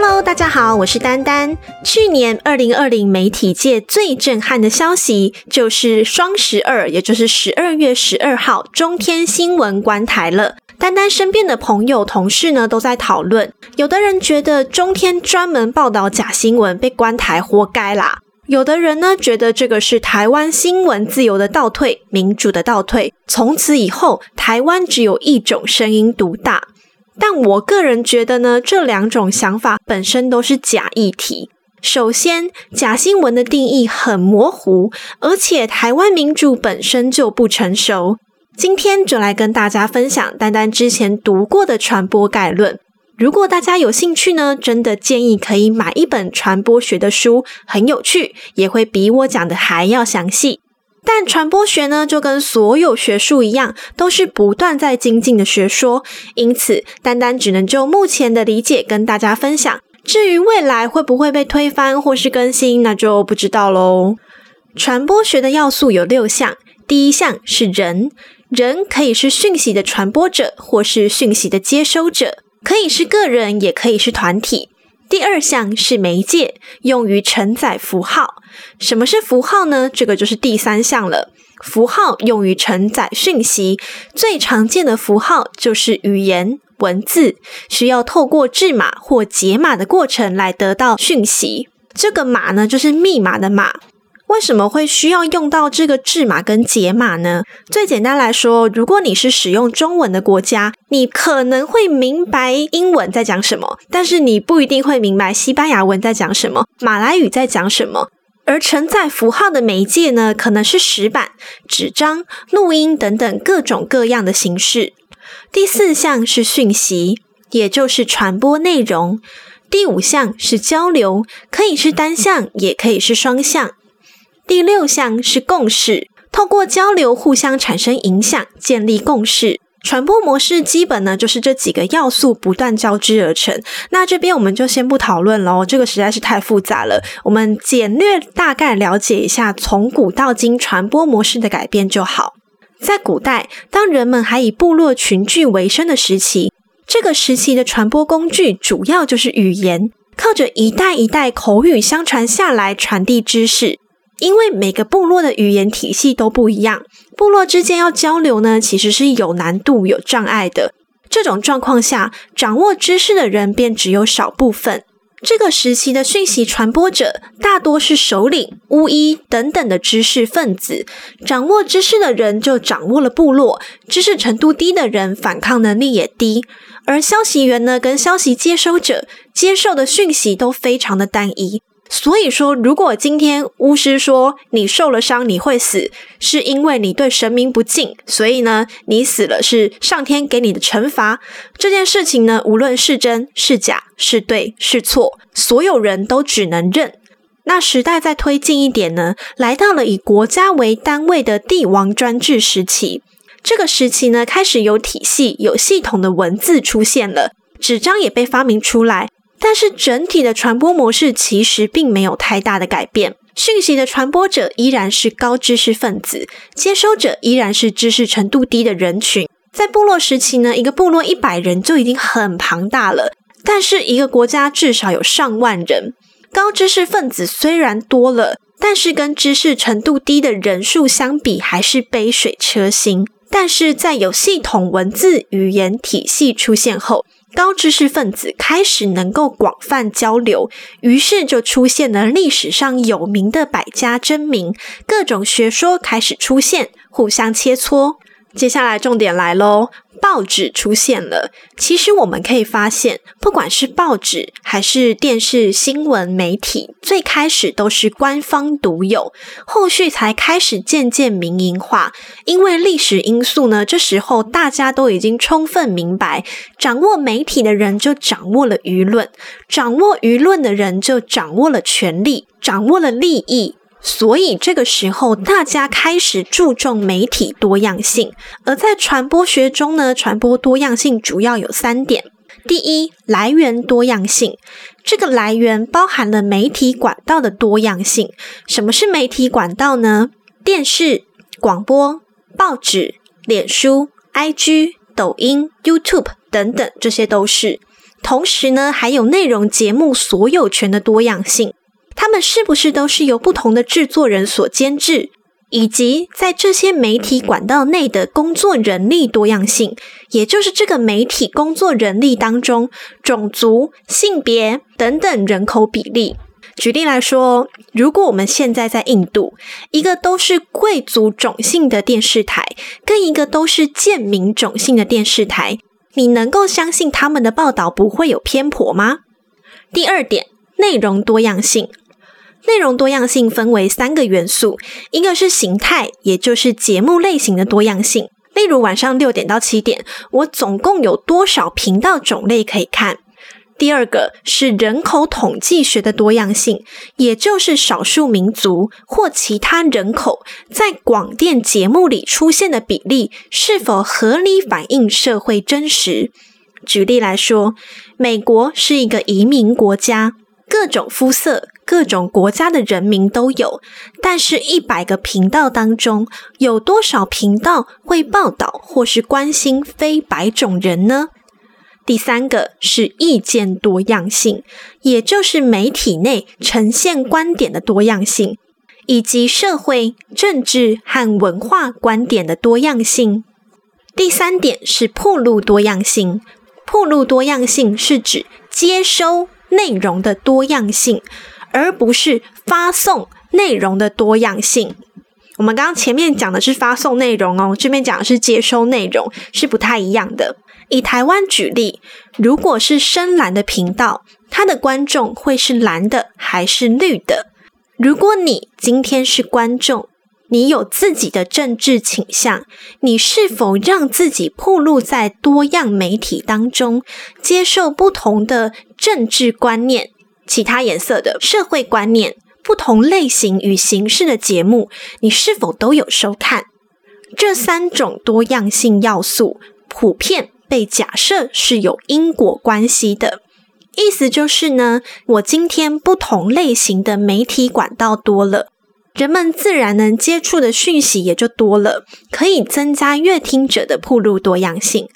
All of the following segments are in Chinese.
Hello，大家好，我是丹丹。去年二零二零媒体界最震撼的消息，就是双十二，也就是十二月十二号，中天新闻关台了。丹丹身边的朋友、同事呢，都在讨论。有的人觉得中天专门报道假新闻，被关台活该啦；有的人呢，觉得这个是台湾新闻自由的倒退，民主的倒退。从此以后，台湾只有一种声音独大。但我个人觉得呢，这两种想法本身都是假议题。首先，假新闻的定义很模糊，而且台湾民主本身就不成熟。今天就来跟大家分享丹丹之前读过的传播概论。如果大家有兴趣呢，真的建议可以买一本传播学的书，很有趣，也会比我讲的还要详细。但传播学呢，就跟所有学术一样，都是不断在精进的学说。因此，单单只能就目前的理解跟大家分享。至于未来会不会被推翻或是更新，那就不知道喽。传播学的要素有六项，第一项是人，人可以是讯息的传播者，或是讯息的接收者，可以是个人，也可以是团体。第二项是媒介，用于承载符号。什么是符号呢？这个就是第三项了。符号用于承载讯息，最常见的符号就是语言文字，需要透过制码或解码的过程来得到讯息。这个码呢，就是密码的码。为什么会需要用到这个制码跟解码呢？最简单来说，如果你是使用中文的国家，你可能会明白英文在讲什么，但是你不一定会明白西班牙文在讲什么，马来语在讲什么。而承载符号的媒介呢，可能是石板、纸张、录音等等各种各样的形式。第四项是讯息，也就是传播内容。第五项是交流，可以是单向，也可以是双向。第六项是共识，透过交流互相产生影响，建立共识。传播模式基本呢就是这几个要素不断交织而成。那这边我们就先不讨论喽，这个实在是太复杂了。我们简略大概了解一下从古到今传播模式的改变就好。在古代，当人们还以部落群聚为生的时期，这个时期的传播工具主要就是语言，靠着一代一代口语相传下来传递知识。因为每个部落的语言体系都不一样，部落之间要交流呢，其实是有难度、有障碍的。这种状况下，掌握知识的人便只有少部分。这个时期的讯息传播者大多是首领、巫医等等的知识分子，掌握知识的人就掌握了部落。知识程度低的人，反抗能力也低。而消息源呢，跟消息接收者接受的讯息都非常的单一。所以说，如果今天巫师说你受了伤你会死，是因为你对神明不敬，所以呢，你死了是上天给你的惩罚。这件事情呢，无论是真是假，是对是错，所有人都只能认。那时代再推进一点呢，来到了以国家为单位的帝王专制时期。这个时期呢，开始有体系、有系统的文字出现了，纸张也被发明出来。但是整体的传播模式其实并没有太大的改变，讯息的传播者依然是高知识分子，接收者依然是知识程度低的人群。在部落时期呢，一个部落一百人就已经很庞大了，但是一个国家至少有上万人，高知识分子虽然多了，但是跟知识程度低的人数相比，还是杯水车薪。但是在有系统文字语言体系出现后，高知识分子开始能够广泛交流，于是就出现了历史上有名的百家争鸣，各种学说开始出现，互相切磋。接下来重点来喽。报纸出现了。其实我们可以发现，不管是报纸还是电视新闻媒体，最开始都是官方独有，后续才开始渐渐民营化。因为历史因素呢，这时候大家都已经充分明白，掌握媒体的人就掌握了舆论，掌握舆论的人就掌握了权力，掌握了利益。所以这个时候，大家开始注重媒体多样性。而在传播学中呢，传播多样性主要有三点：第一，来源多样性。这个来源包含了媒体管道的多样性。什么是媒体管道呢？电视、广播、报纸、脸书、IG、抖音、YouTube 等等，这些都是。同时呢，还有内容节目所有权的多样性。他们是不是都是由不同的制作人所监制？以及在这些媒体管道内的工作人力多样性，也就是这个媒体工作人力当中种族、性别等等人口比例。举例来说，如果我们现在在印度，一个都是贵族种姓的电视台，跟一个都是贱民种姓的电视台，你能够相信他们的报道不会有偏颇吗？第二点，内容多样性。内容多样性分为三个元素，一个是形态，也就是节目类型的多样性。例如晚上六点到七点，我总共有多少频道种类可以看？第二个是人口统计学的多样性，也就是少数民族或其他人口在广电节目里出现的比例是否合理反映社会真实。举例来说，美国是一个移民国家。各种肤色、各种国家的人民都有，但是，一百个频道当中，有多少频道会报道或是关心非白种人呢？第三个是意见多样性，也就是媒体内呈现观点的多样性，以及社会、政治和文化观点的多样性。第三点是铺路多样性，铺路多样性是指接收。内容的多样性，而不是发送内容的多样性。我们刚刚前面讲的是发送内容哦，这边讲的是接收内容，是不太一样的。以台湾举例，如果是深蓝的频道，它的观众会是蓝的还是绿的？如果你今天是观众，你有自己的政治倾向，你是否让自己暴露在多样媒体当中，接受不同的政治观念、其他颜色的社会观念、不同类型与形式的节目，你是否都有收看？这三种多样性要素普遍被假设是有因果关系的，意思就是呢，我今天不同类型的媒体管道多了。人们自然能接触的讯息也就多了，可以增加阅听者的铺路多样性。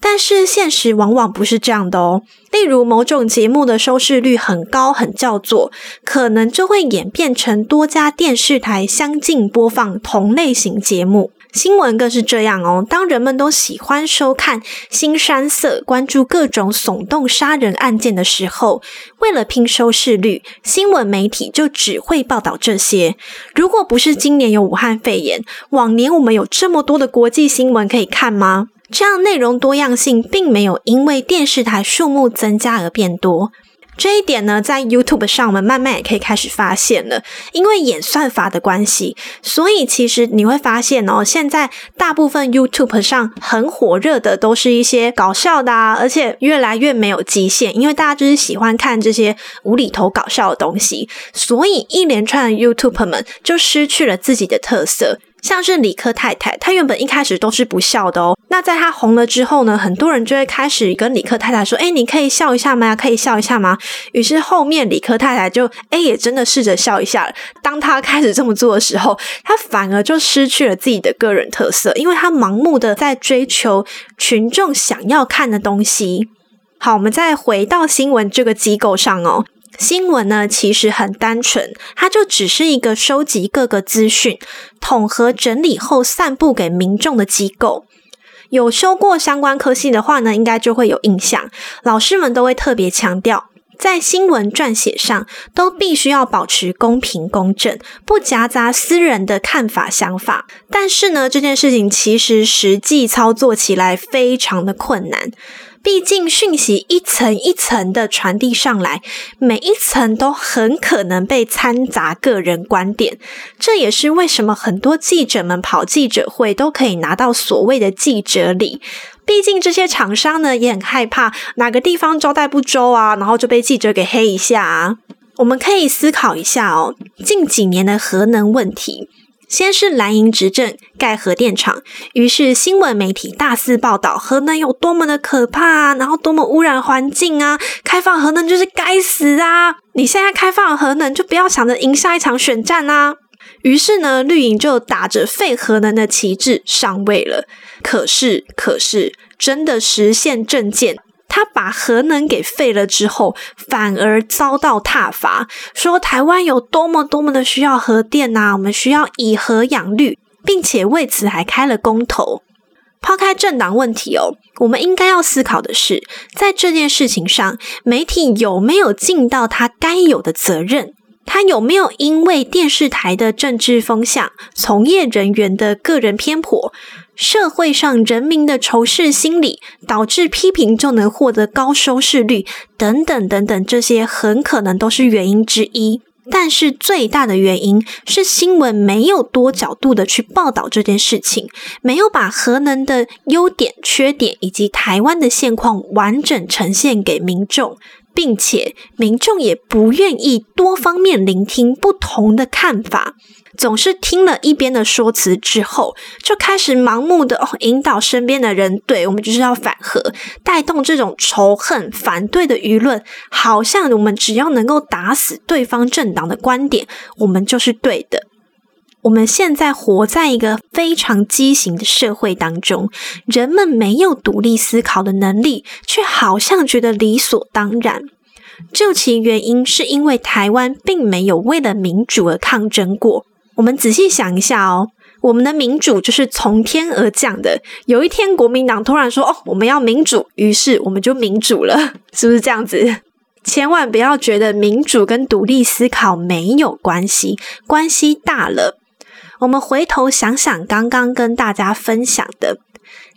但是现实往往不是这样的哦。例如某种节目的收视率很高，很叫座，可能就会演变成多家电视台相继播放同类型节目。新闻更是这样哦。当人们都喜欢收看新山色，关注各种耸动杀人案件的时候，为了拼收视率，新闻媒体就只会报道这些。如果不是今年有武汉肺炎，往年我们有这么多的国际新闻可以看吗？这样内容多样性并没有因为电视台数目增加而变多。这一点呢，在 YouTube 上，我们慢慢也可以开始发现了。因为演算法的关系，所以其实你会发现哦，现在大部分 YouTube 上很火热的都是一些搞笑的啊，而且越来越没有极限，因为大家就是喜欢看这些无厘头搞笑的东西，所以一连串的 YouTube 们就失去了自己的特色。像是理科太太，她原本一开始都是不笑的哦。那在她红了之后呢，很多人就会开始跟理科太太说：“哎，你可以笑一下吗？可以笑一下吗？”于是后面理科太太就哎也真的试着笑一下。当她开始这么做的时候，她反而就失去了自己的个人特色，因为她盲目的在追求群众想要看的东西。好，我们再回到新闻这个机构上哦。新闻呢，其实很单纯，它就只是一个收集各个资讯、统合整理后散布给民众的机构。有修过相关科系的话呢，应该就会有印象。老师们都会特别强调，在新闻撰写上都必须要保持公平公正，不夹杂私人的看法想法。但是呢，这件事情其实实际操作起来非常的困难。毕竟讯息一层一层的传递上来，每一层都很可能被掺杂个人观点。这也是为什么很多记者们跑记者会都可以拿到所谓的记者礼。毕竟这些厂商呢也很害怕哪个地方招待不周啊，然后就被记者给黑一下啊。我们可以思考一下哦，近几年的核能问题。先是蓝营执政盖核电厂，于是新闻媒体大肆报道核能有多么的可怕啊，然后多么污染环境啊，开放核能就是该死啊！你现在开放核能，就不要想着赢下一场选战啊！于是呢，绿营就打着废核能的旗帜上位了。可是，可是真的实现政见，他把核能给废了之后，反而遭到挞伐，说台湾有多么多么的需要核电呐，我们需要以核养绿，并且为此还开了公投。抛开政党问题哦，我们应该要思考的是，在这件事情上，媒体有没有尽到他该有的责任？他有没有因为电视台的政治风向、从业人员的个人偏颇、社会上人民的仇视心理，导致批评就能获得高收视率？等等等等，这些很可能都是原因之一。但是最大的原因是新闻没有多角度的去报道这件事情，没有把核能的优点、缺点以及台湾的现况完整呈现给民众，并且民众也不愿意多方面聆听不同的看法。总是听了一边的说辞之后，就开始盲目的哦引导身边的人，对我们就是要反核，带动这种仇恨、反对的舆论，好像我们只要能够打死对方政党的观点，我们就是对的。我们现在活在一个非常畸形的社会当中，人们没有独立思考的能力，却好像觉得理所当然。究其原因，是因为台湾并没有为了民主而抗争过。我们仔细想一下哦，我们的民主就是从天而降的。有一天，国民党突然说：“哦，我们要民主”，于是我们就民主了，是不是这样子？千万不要觉得民主跟独立思考没有关系，关系大了。我们回头想想，刚刚跟大家分享的，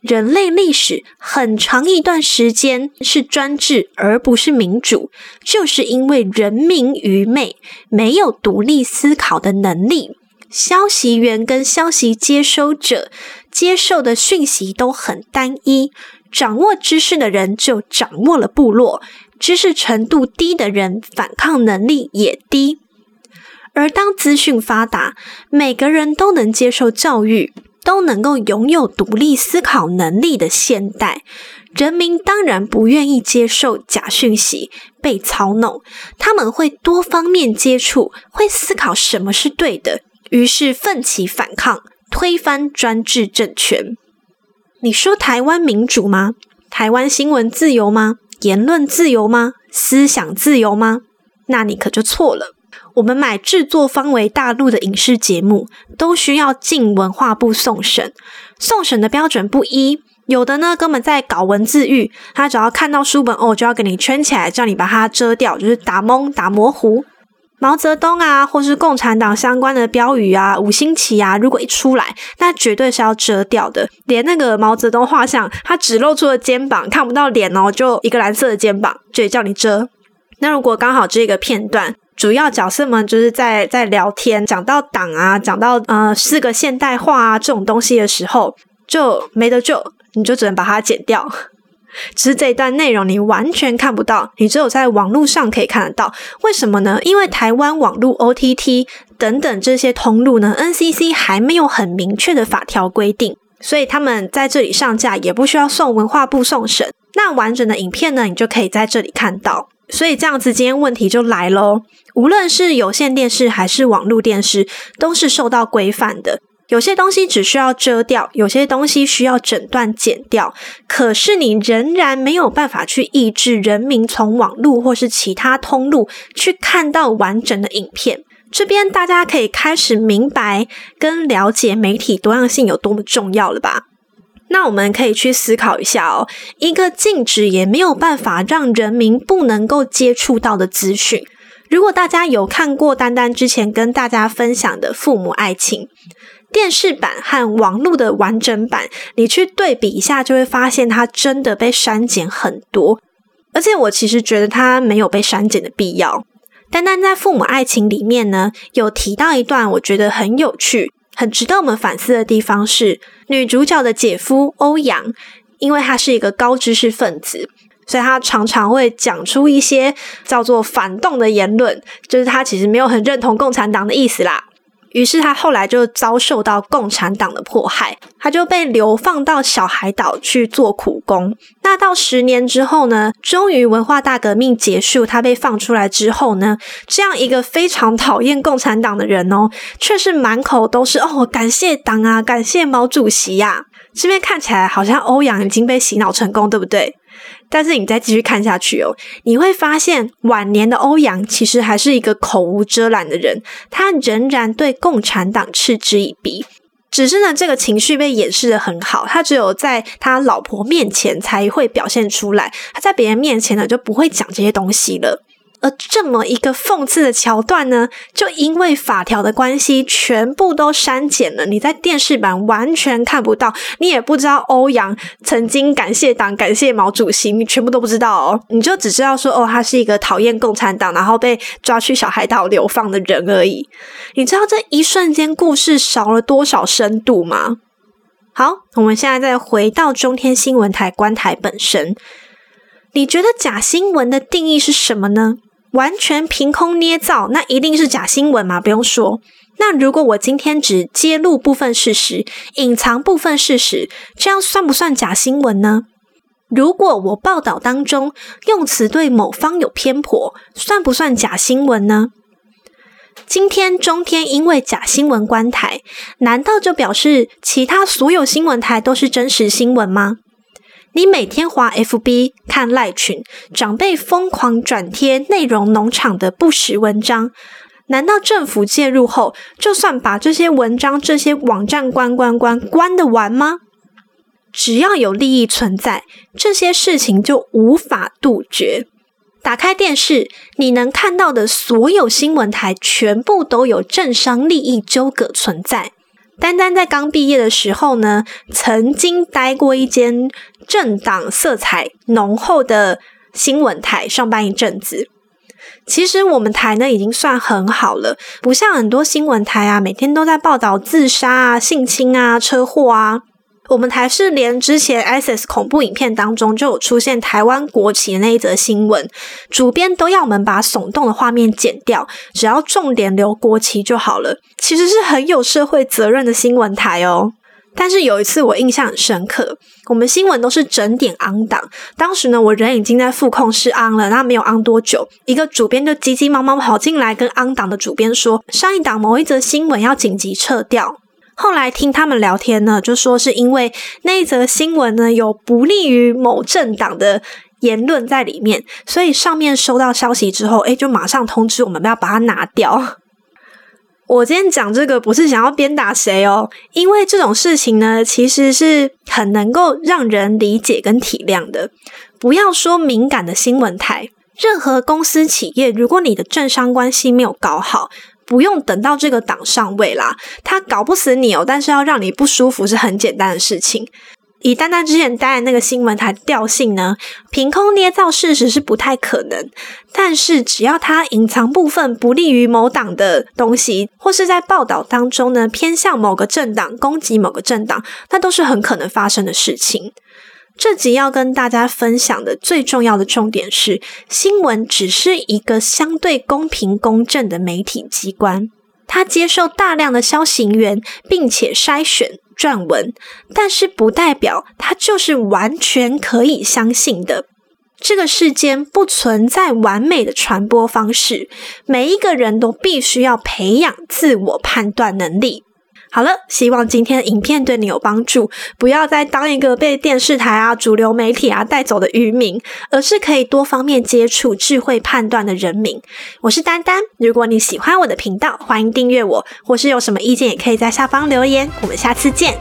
人类历史很长一段时间是专制而不是民主，就是因为人民愚昧，没有独立思考的能力。消息源跟消息接收者接受的讯息都很单一，掌握知识的人就掌握了部落，知识程度低的人反抗能力也低。而当资讯发达，每个人都能接受教育，都能够拥有独立思考能力的现代，人民当然不愿意接受假讯息、被操弄，他们会多方面接触，会思考什么是对的。于是奋起反抗，推翻专制政权。你说台湾民主吗？台湾新闻自由吗？言论自由吗？思想自由吗？那你可就错了。我们买制作方为大陆的影视节目，都需要进文化部送审，送审的标准不一。有的呢，根本在搞文字狱，他只要看到书本哦，就要给你圈起来，叫你把它遮掉，就是打蒙、打模糊。毛泽东啊，或是共产党相关的标语啊，五星旗啊，如果一出来，那绝对是要遮掉的。连那个毛泽东画像，他只露出了肩膀，看不到脸哦，就一个蓝色的肩膀，就叫你遮。那如果刚好这个片段主要角色们就是在在聊天，讲到党啊，讲到呃四个现代化啊这种东西的时候，就没得救，你就只能把它剪掉。只是这一段内容你完全看不到，你只有在网络上可以看得到。为什么呢？因为台湾网络 OTT 等等这些通路呢，NCC 还没有很明确的法条规定，所以他们在这里上架也不需要送文化部送审。那完整的影片呢，你就可以在这里看到。所以这样子，今天问题就来喽。无论是有线电视还是网络电视，都是受到规范的。有些东西只需要遮掉，有些东西需要整段剪掉。可是你仍然没有办法去抑制人民从网络或是其他通路去看到完整的影片。这边大家可以开始明白跟了解媒体多样性有多么重要了吧？那我们可以去思考一下哦，一个禁止也没有办法让人民不能够接触到的资讯。如果大家有看过丹丹之前跟大家分享的《父母爱情》。电视版和网络的完整版，你去对比一下，就会发现它真的被删减很多。而且我其实觉得它没有被删减的必要。单单在《父母爱情》里面呢，有提到一段我觉得很有趣、很值得我们反思的地方是，女主角的姐夫欧阳，因为他是一个高知识分子，所以他常常会讲出一些叫做反动的言论，就是他其实没有很认同共产党的意思啦。于是他后来就遭受到共产党的迫害，他就被流放到小海岛去做苦工。那到十年之后呢，终于文化大革命结束，他被放出来之后呢，这样一个非常讨厌共产党的人哦，却是满口都是哦感谢党啊，感谢毛主席呀。这边看起来好像欧阳已经被洗脑成功，对不对？但是你再继续看下去哦，你会发现晚年的欧阳其实还是一个口无遮拦的人，他仍然对共产党嗤之以鼻。只是呢，这个情绪被掩饰的很好，他只有在他老婆面前才会表现出来，他在别人面前呢就不会讲这些东西了。而这么一个讽刺的桥段呢，就因为法条的关系，全部都删减了。你在电视版完全看不到，你也不知道欧阳曾经感谢党、感谢毛主席，你全部都不知道哦。你就只知道说，哦，他是一个讨厌共产党，然后被抓去小海岛流放的人而已。你知道这一瞬间故事少了多少深度吗？好，我们现在再回到中天新闻台观台本身，你觉得假新闻的定义是什么呢？完全凭空捏造，那一定是假新闻嘛？不用说。那如果我今天只揭露部分事实，隐藏部分事实，这样算不算假新闻呢？如果我报道当中用词对某方有偏颇，算不算假新闻呢？今天中天因为假新闻关台，难道就表示其他所有新闻台都是真实新闻吗？你每天滑 FB 看赖群，长辈疯狂转贴内容农场的不实文章，难道政府介入后，就算把这些文章、这些网站关关关关得完吗？只要有利益存在，这些事情就无法杜绝。打开电视，你能看到的所有新闻台，全部都有政商利益纠葛存在。丹丹在刚毕业的时候呢，曾经待过一间政党色彩浓厚的新闻台上班一阵子。其实我们台呢已经算很好了，不像很多新闻台啊，每天都在报道自杀啊、性侵啊、车祸啊。我们台是连之前 ISIS 恐怖影片当中就有出现台湾国旗的那一则新闻，主编都要我们把耸动的画面剪掉，只要重点留国旗就好了。其实是很有社会责任的新闻台哦。但是有一次我印象很深刻，我们新闻都是整点昂档，当时呢我人已经在副控室昂了，那没有昂多久，一个主编就急急忙忙跑进来跟昂档的主编说，上一档某一则新闻要紧急撤掉。后来听他们聊天呢，就说是因为那一则新闻呢有不利于某政党的言论在里面，所以上面收到消息之后，哎，就马上通知我们要把它拿掉。我今天讲这个不是想要鞭打谁哦，因为这种事情呢，其实是很能够让人理解跟体谅的。不要说敏感的新闻台，任何公司企业，如果你的政商关系没有搞好。不用等到这个党上位啦，他搞不死你哦，但是要让你不舒服是很简单的事情。以丹丹之前待的那个新闻台调性呢，凭空捏造事实是不太可能。但是只要他隐藏部分不利于某党的东西，或是在报道当中呢偏向某个政党攻击某个政党，那都是很可能发生的事情。这集要跟大家分享的最重要的重点是，新闻只是一个相对公平公正的媒体机关，它接受大量的消息源，并且筛选撰文，但是不代表它就是完全可以相信的。这个世间不存在完美的传播方式，每一个人都必须要培养自我判断能力。好了，希望今天的影片对你有帮助。不要再当一个被电视台啊、主流媒体啊带走的渔民，而是可以多方面接触、智慧判断的人民。我是丹丹，如果你喜欢我的频道，欢迎订阅我，或是有什么意见，也可以在下方留言。我们下次见。